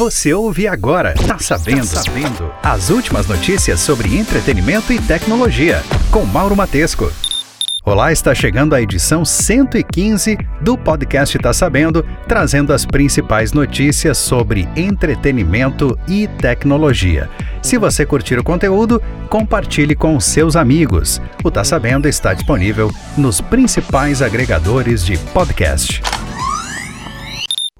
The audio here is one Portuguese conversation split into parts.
Você ouve agora, tá sabendo, tá sabendo. As últimas notícias sobre entretenimento e tecnologia, com Mauro Matesco. Olá, está chegando a edição 115 do podcast Tá Sabendo, trazendo as principais notícias sobre entretenimento e tecnologia. Se você curtir o conteúdo, compartilhe com seus amigos. O Tá Sabendo está disponível nos principais agregadores de podcast.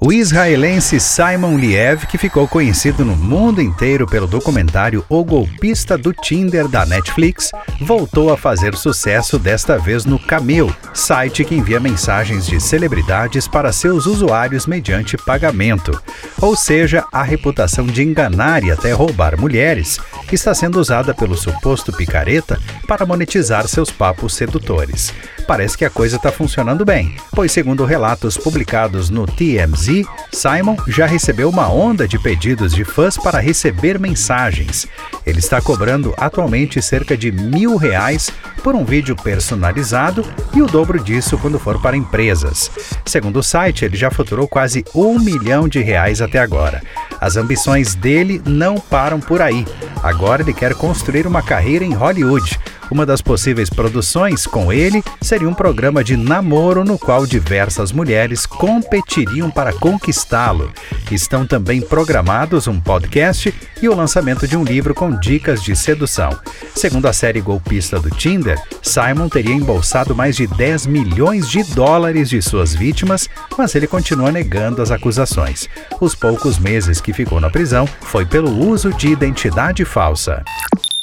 O israelense Simon Liev, que ficou conhecido no mundo inteiro pelo documentário O Golpista do Tinder da Netflix, voltou a fazer sucesso desta vez no Cameo, site que envia mensagens de celebridades para seus usuários mediante pagamento. Ou seja, a reputação de enganar e até roubar mulheres está sendo usada pelo suposto picareta para monetizar seus papos sedutores. Parece que a coisa está funcionando bem, pois, segundo relatos publicados no TMZ, Simon já recebeu uma onda de pedidos de fãs para receber mensagens. Ele está cobrando atualmente cerca de mil reais por um vídeo personalizado e o dobro disso quando for para empresas. Segundo o site, ele já faturou quase um milhão de reais até agora. As ambições dele não param por aí. Agora ele quer construir uma carreira em Hollywood uma das possíveis produções com ele seria um programa de namoro no qual diversas mulheres competiriam para conquistá-lo. Estão também programados um podcast e o lançamento de um livro com dicas de sedução. Segundo a série golpista do Tinder, Simon teria embolsado mais de 10 milhões de dólares de suas vítimas, mas ele continua negando as acusações. Os poucos meses que ficou na prisão foi pelo uso de identidade falsa.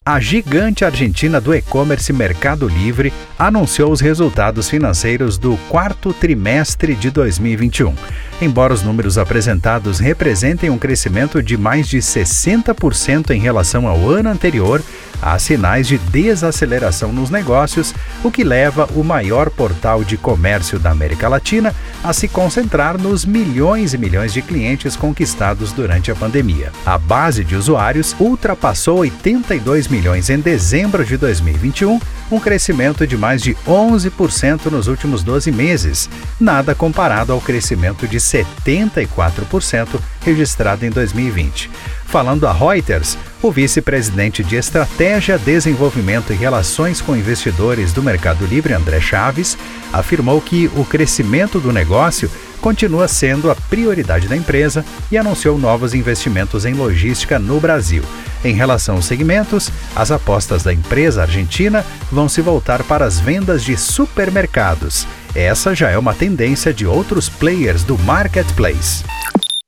A gigante argentina do e-commerce Mercado Livre anunciou os resultados financeiros do quarto trimestre de 2021. Embora os números apresentados representem um crescimento de mais de 60% em relação ao ano anterior, há sinais de desaceleração nos negócios, o que leva o maior portal de comércio da América Latina a se concentrar nos milhões e milhões de clientes conquistados durante a pandemia. A base de usuários ultrapassou 82 milhões em dezembro de 2021, um crescimento de mais de 11% nos últimos 12 meses, nada comparado ao crescimento de 74% registrado em 2020. Falando a Reuters, o vice-presidente de Estratégia, Desenvolvimento e Relações com Investidores do Mercado Livre, André Chaves, afirmou que o crescimento do negócio continua sendo a prioridade da empresa e anunciou novos investimentos em logística no Brasil. Em relação aos segmentos, as apostas da empresa argentina vão se voltar para as vendas de supermercados. Essa já é uma tendência de outros players do marketplace.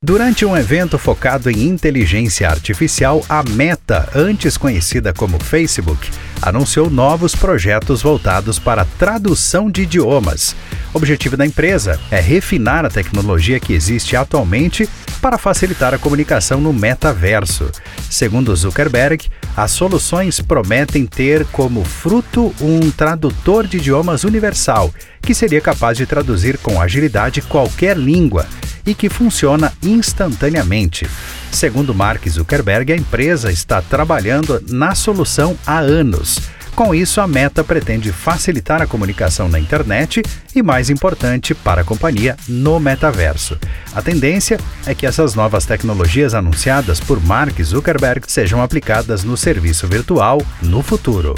Durante um evento focado em inteligência artificial, a Meta, antes conhecida como Facebook, anunciou novos projetos voltados para tradução de idiomas. O objetivo da empresa é refinar a tecnologia que existe atualmente para facilitar a comunicação no metaverso. Segundo Zuckerberg, as soluções prometem ter como fruto um tradutor de idiomas universal, que seria capaz de traduzir com agilidade qualquer língua e que funciona instantaneamente. Segundo Mark Zuckerberg, a empresa está trabalhando na solução há anos. Com isso, a Meta pretende facilitar a comunicação na internet e, mais importante, para a companhia, no metaverso. A tendência é que essas novas tecnologias anunciadas por Mark Zuckerberg sejam aplicadas no serviço virtual no futuro.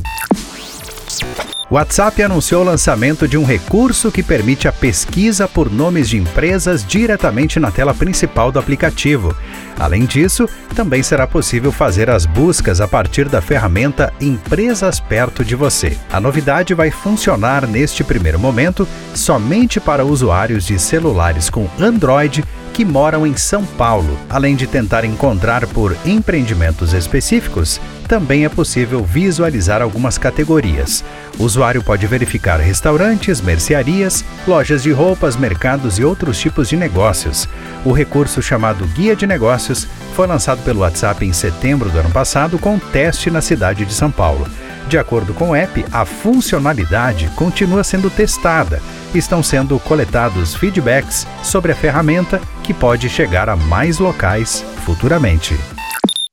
WhatsApp anunciou o lançamento de um recurso que permite a pesquisa por nomes de empresas diretamente na tela principal do aplicativo. Além disso, também será possível fazer as buscas a partir da ferramenta Empresas Perto de Você. A novidade vai funcionar neste primeiro momento somente para usuários de celulares com Android que moram em São Paulo. Além de tentar encontrar por empreendimentos específicos, também é possível visualizar algumas categorias. O usuário pode verificar restaurantes, mercearias, lojas de roupas, mercados e outros tipos de negócios. O recurso chamado Guia de Negócios foi lançado pelo WhatsApp em setembro do ano passado com teste na cidade de São Paulo. De acordo com o app, a funcionalidade continua sendo testada. Estão sendo coletados feedbacks sobre a ferramenta que pode chegar a mais locais futuramente.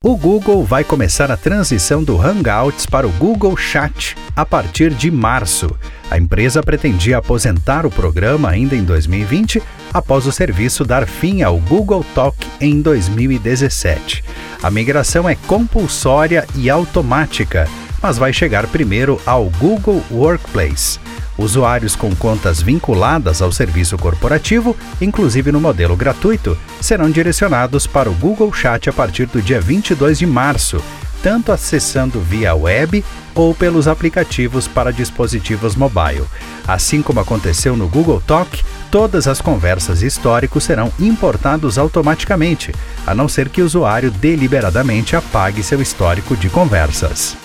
O Google vai começar a transição do Hangouts para o Google Chat a partir de março. A empresa pretendia aposentar o programa ainda em 2020, após o serviço dar fim ao Google Talk em 2017. A migração é compulsória e automática, mas vai chegar primeiro ao Google Workplace. Usuários com contas vinculadas ao serviço corporativo, inclusive no modelo gratuito, serão direcionados para o Google Chat a partir do dia 22 de março, tanto acessando via web ou pelos aplicativos para dispositivos mobile. Assim como aconteceu no Google Talk, todas as conversas históricos serão importados automaticamente, a não ser que o usuário deliberadamente apague seu histórico de conversas.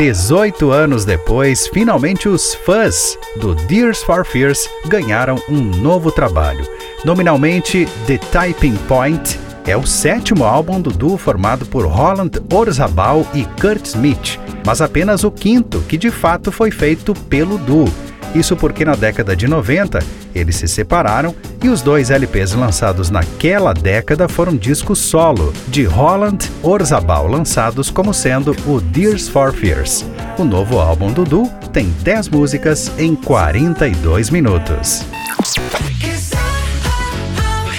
18 anos depois, finalmente os fãs do Tears for Fears ganharam um novo trabalho. Nominalmente The Typing Point, é o sétimo álbum do duo formado por Roland Orzabal e Kurt Smith, mas apenas o quinto que de fato foi feito pelo duo. Isso porque na década de 90 eles se separaram e os dois LPs lançados naquela década foram discos solo de Holland Orzabal, lançados como sendo o Tears for Fears. O novo álbum do duo tem 10 músicas em 42 minutos.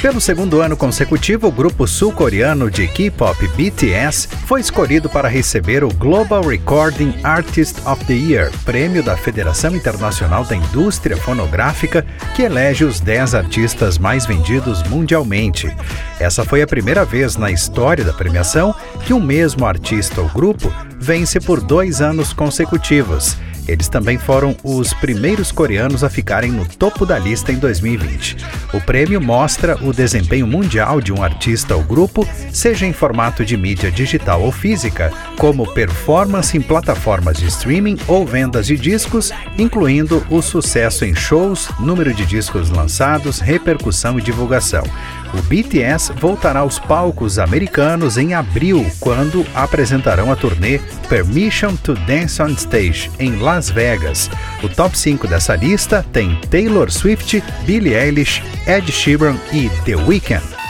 Pelo segundo ano consecutivo, o grupo sul-coreano de K-pop BTS foi escolhido para receber o Global Recording Artist of the Year, prêmio da Federação Internacional da Indústria Fonográfica, que elege os 10 artistas mais vendidos mundialmente. Essa foi a primeira vez na história da premiação que um mesmo artista ou grupo vence por dois anos consecutivos. Eles também foram os primeiros coreanos a ficarem no topo da lista em 2020. O prêmio mostra o desempenho mundial de um artista ou grupo, seja em formato de mídia digital ou física, como performance em plataformas de streaming ou vendas de discos, incluindo o sucesso em shows, número de discos lançados, repercussão e divulgação. O BTS voltará aos palcos americanos em abril, quando apresentarão a turnê Permission to Dance on Stage em Las Vegas. O top 5 dessa lista tem Taylor Swift, Billie Eilish, Ed Sheeran e The Weeknd.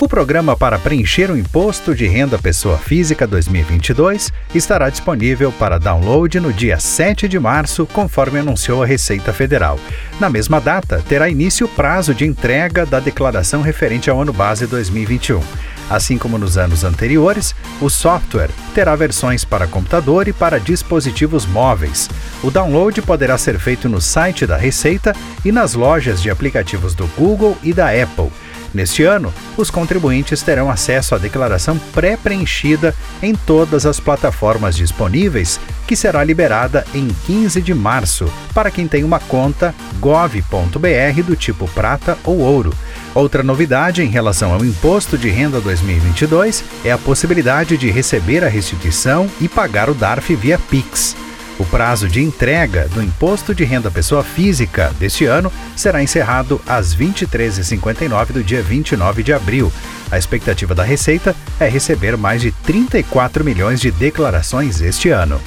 O programa para preencher o Imposto de Renda Pessoa Física 2022 estará disponível para download no dia 7 de março, conforme anunciou a Receita Federal. Na mesma data, terá início o prazo de entrega da declaração referente ao ano base 2021. Assim como nos anos anteriores, o software terá versões para computador e para dispositivos móveis. O download poderá ser feito no site da Receita e nas lojas de aplicativos do Google e da Apple. Neste ano, os contribuintes terão acesso à declaração pré-preenchida em todas as plataformas disponíveis, que será liberada em 15 de março para quem tem uma conta gov.br do tipo prata ou ouro. Outra novidade em relação ao Imposto de Renda 2022 é a possibilidade de receber a restituição e pagar o DARF via Pix. O prazo de entrega do Imposto de Renda Pessoa Física deste ano será encerrado às 23h59 do dia 29 de abril. A expectativa da Receita é receber mais de 34 milhões de declarações este ano.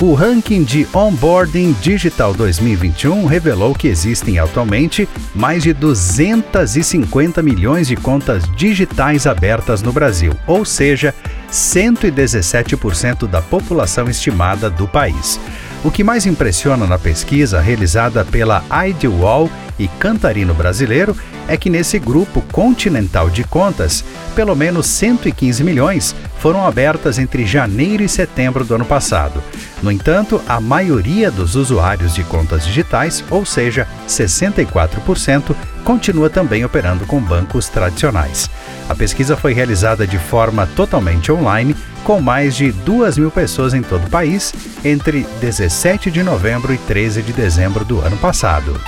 O ranking de Onboarding Digital 2021 revelou que existem atualmente mais de 250 milhões de contas digitais abertas no Brasil, ou seja, 117% da população estimada do país. O que mais impressiona na pesquisa realizada pela Ideal e Cantarino Brasileiro é que nesse grupo continental de contas, pelo menos 115 milhões foram abertas entre janeiro e setembro do ano passado. No entanto, a maioria dos usuários de contas digitais, ou seja, 64%, continua também operando com bancos tradicionais. A pesquisa foi realizada de forma totalmente online, com mais de 2 mil pessoas em todo o país, entre 17 de novembro e 13 de dezembro do ano passado.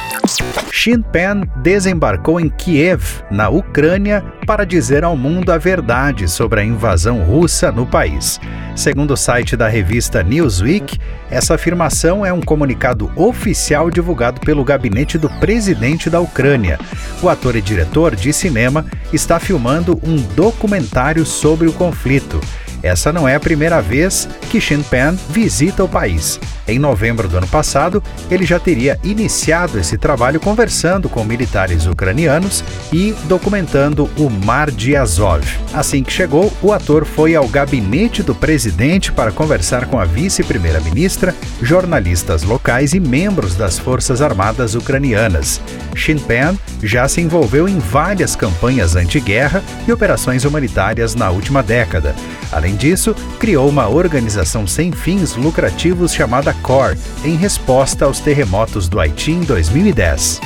Shin Pen desembarcou em Kiev, na Ucrânia, para dizer ao mundo a verdade sobre a invasão russa no país. Segundo o site da revista Newsweek, essa afirmação é um comunicado oficial divulgado pelo gabinete do presidente da Ucrânia. O ator e diretor de cinema está filmando um documentário sobre o conflito. Essa não é a primeira vez que Shin Pen visita o país. Em novembro do ano passado, ele já teria iniciado esse trabalho conversando com militares ucranianos e documentando o Mar de Azov. Assim que chegou, o ator foi ao gabinete do presidente para conversar com a vice-primeira-ministra, jornalistas locais e membros das Forças Armadas ucranianas. Shin já se envolveu em várias campanhas anti-guerra e operações humanitárias na última década. Além disso, criou uma organização sem fins lucrativos chamada CORE, em resposta aos terremotos do Haiti em 2010.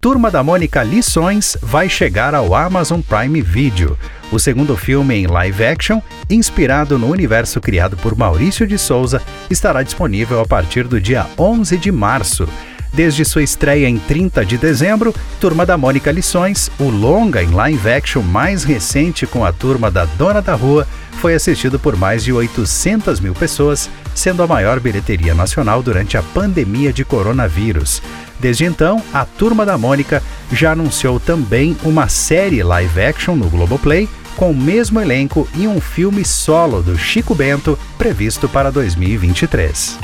Turma da Mônica Lições vai chegar ao Amazon Prime Video. O segundo filme em live action, inspirado no universo criado por Maurício de Souza, estará disponível a partir do dia 11 de março. Desde sua estreia em 30 de dezembro, Turma da Mônica Lições, o longa em live action mais recente com a turma da Dona da Rua, foi assistido por mais de 800 mil pessoas, sendo a maior bilheteria nacional durante a pandemia de coronavírus. Desde então, a Turma da Mônica já anunciou também uma série live action no Globoplay com o mesmo elenco e um filme solo do Chico Bento previsto para 2023.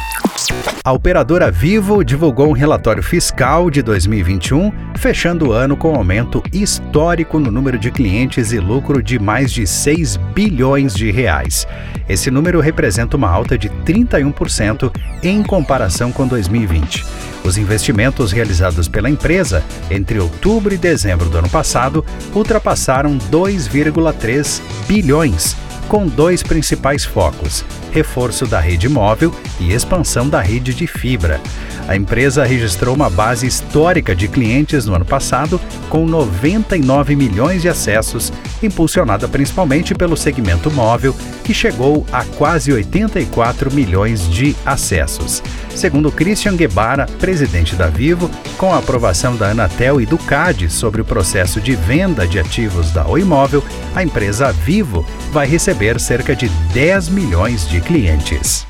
A operadora Vivo divulgou um relatório fiscal de 2021, fechando o ano com um aumento histórico no número de clientes e lucro de mais de 6 bilhões de reais. Esse número representa uma alta de 31% em comparação com 2020. Os investimentos realizados pela empresa entre outubro e dezembro do ano passado ultrapassaram 2,3 bilhões com dois principais focos: reforço da rede móvel e expansão da rede de fibra. A empresa registrou uma base histórica de clientes no ano passado, com 99 milhões de acessos, impulsionada principalmente pelo segmento móvel, que chegou a quase 84 milhões de acessos. Segundo Christian Guevara, presidente da Vivo, com a aprovação da Anatel e do CAD sobre o processo de venda de ativos da Oi Móvel, a empresa Vivo vai receber cerca de 10 milhões de clientes.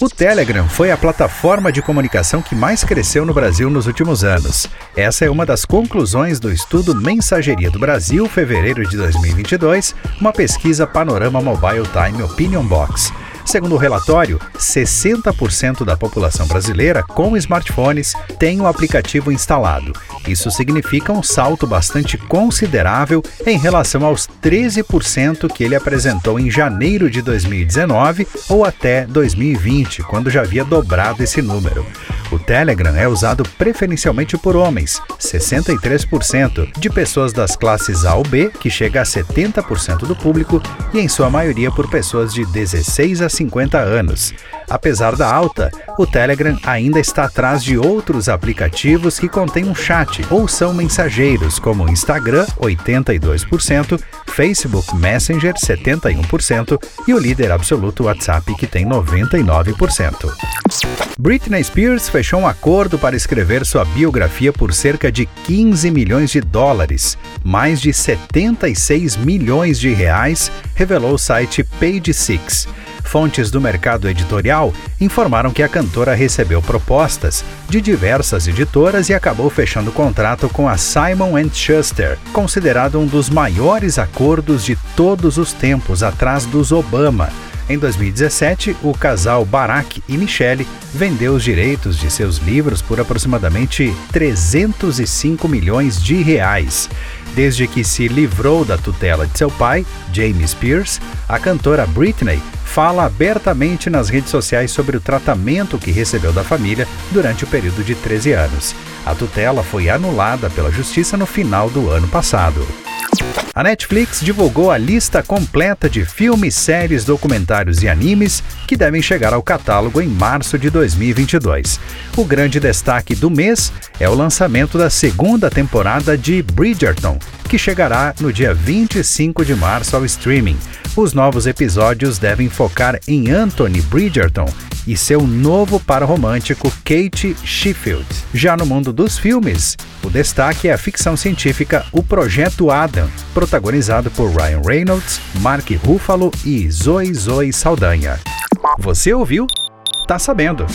O Telegram foi a plataforma de comunicação que mais cresceu no Brasil nos últimos anos. Essa é uma das conclusões do estudo Mensageria do Brasil, fevereiro de 2022, uma pesquisa Panorama Mobile Time Opinion Box. Segundo o relatório, 60% da população brasileira com smartphones tem o aplicativo instalado. Isso significa um salto bastante considerável em relação aos 13% que ele apresentou em janeiro de 2019 ou até 2020, quando já havia dobrado esse número. O Telegram é usado preferencialmente por homens, 63%, de pessoas das classes A ou B, que chega a 70% do público, e em sua maioria por pessoas de 16 a 50 anos. Apesar da alta, o Telegram ainda está atrás de outros aplicativos que contêm um chat ou são mensageiros, como Instagram, 82%, Facebook Messenger, 71% e o líder absoluto WhatsApp, que tem 99%. Britney Spears fechou um acordo para escrever sua biografia por cerca de 15 milhões de dólares, mais de 76 milhões de reais, revelou o site Page Six. Fontes do mercado editorial informaram que a cantora recebeu propostas de diversas editoras e acabou fechando contrato com a Simon Schuster, considerado um dos maiores acordos de todos os tempos atrás dos Obama. Em 2017, o casal Barack e Michelle vendeu os direitos de seus livros por aproximadamente 305 milhões de reais. Desde que se livrou da tutela de seu pai, James Spears, a cantora Britney fala abertamente nas redes sociais sobre o tratamento que recebeu da família durante o período de 13 anos. A tutela foi anulada pela justiça no final do ano passado. A Netflix divulgou a lista completa de filmes, séries, documentários e animes que devem chegar ao catálogo em março de 2022. O grande destaque do mês é o lançamento da segunda temporada de Bridgerton, que chegará no dia 25 de março ao streaming. Os novos episódios devem focar em Anthony Bridgerton e seu novo par romântico Kate Sheffield. Já no mundo dos filmes, o destaque é a ficção científica O Projeto Adam, protagonizado por Ryan Reynolds, Mark Ruffalo e Zoe Zoe Saldanha. Você ouviu? Tá sabendo.